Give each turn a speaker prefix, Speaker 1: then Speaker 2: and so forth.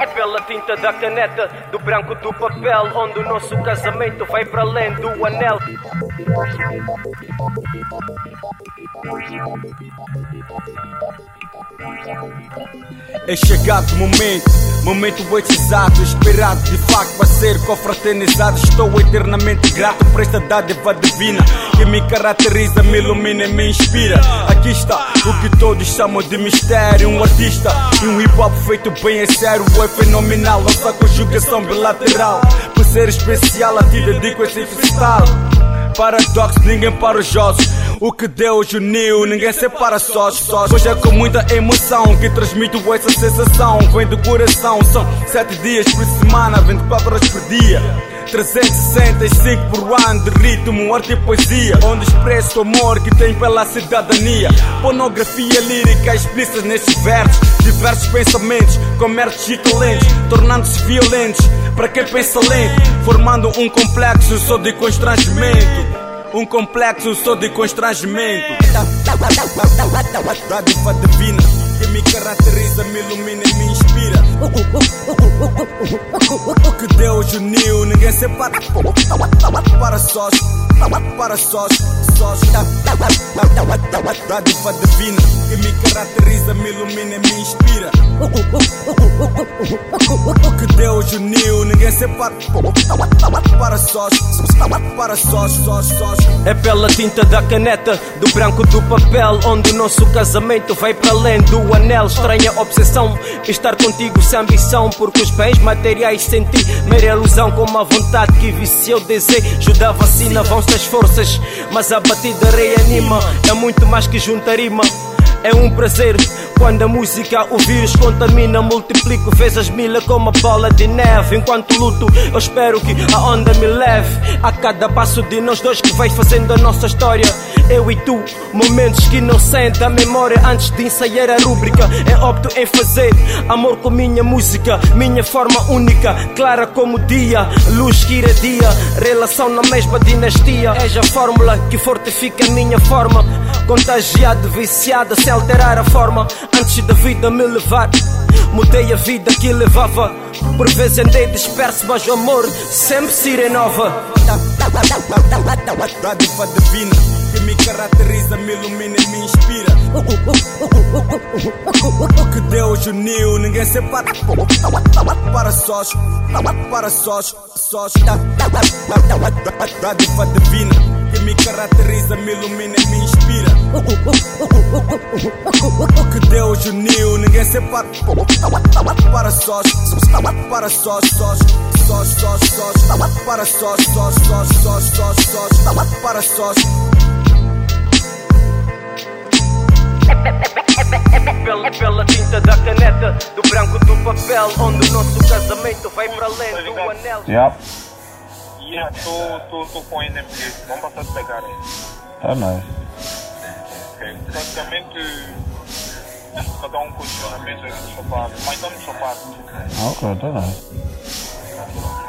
Speaker 1: É pela tinta da caneta, do branco do papel, onde o nosso casamento vai para além do anel.
Speaker 2: É chegado o momento, momento exato, esperado de facto para ser confraternizado. Estou eternamente grato por esta dádiva divina que me caracteriza, me ilumina e me inspira. Aqui está o que todos chamam de mistério: um artista e um hip hop feito bem é sério, é fenomenal. Nossa conjugação bilateral, por ser especial, a ti dedico esse freestyle. Paradoxo, ninguém para os jogos. O que Deus uniu, ninguém separa sós, sós. Hoje é com muita emoção que transmito essa sensação. Vem do coração, são sete dias por semana, 24 horas por dia. 365 por ano de ritmo, arte e poesia. Onde expresso o amor que tenho pela cidadania. Pornografia lírica explícita nestes versos. Diversos pensamentos, comércios e talentos Tornando-se violentos para quem pensa lento. Formando um complexo só de constrangimento. Um complexo só de constrangimento. Dádiva divina que me caracteriza, me ilumina e me inspira uniu, ninguém separa. Para sós, para sós, divina que me caracteriza, me ilumina e me inspira O que Deus uniu, ninguém separa Para para
Speaker 1: É pela tinta da caneta, do branco do papel, onde o nosso casamento vai para além do anel. Estranha obsessão, estar contigo sem ambição, porque os bens materiais senti mera ilusão, com uma vontade que vicia o desejo da vacina. Vão-se as forças, mas a batida reanima. É muito mais que juntar rima. É um prazer quando a música o vírus contamina, multiplico vezes mil como uma bola de neve. Enquanto luto, eu espero que a onda me leve. A cada passo de nós dois que vai fazendo a nossa história. Eu e tu, momentos que não saem da memória antes de ensaiar a rúbrica. Eu opto em fazer amor com minha música, minha forma única, clara como dia, luz que irradia, relação na mesma dinastia. És a fórmula que fortifica a minha forma. Contagiado, viciada, sem alterar a forma. Antes da vida me levar, mudei a vida que levava. Por vezes andei disperso, mas o amor sempre se renova.
Speaker 2: Dádiva divina que me caracteriza, me ilumina e me inspira. Deus uniu, ninguém separa. Para sós, para sós, sós. Dádiva divina que me caracteriza, me ilumina e me inspira. O que Deus uniu, ninguém separa. Para sós, para sós, sós, sós, sós, sós. Para sós, sós, sós, sós, sós. Para sós.
Speaker 1: Do branco do papel, onde o nosso casamento vai para além do anel.
Speaker 3: Yeah,
Speaker 4: Yeah, tô, tô, tô com NMG. Vamos passar a pegar aí.
Speaker 3: tá nice.
Speaker 4: Ok. Praticamente, cada um aqui no chopado. Mas estamos chopados.
Speaker 3: Ok, tá nice.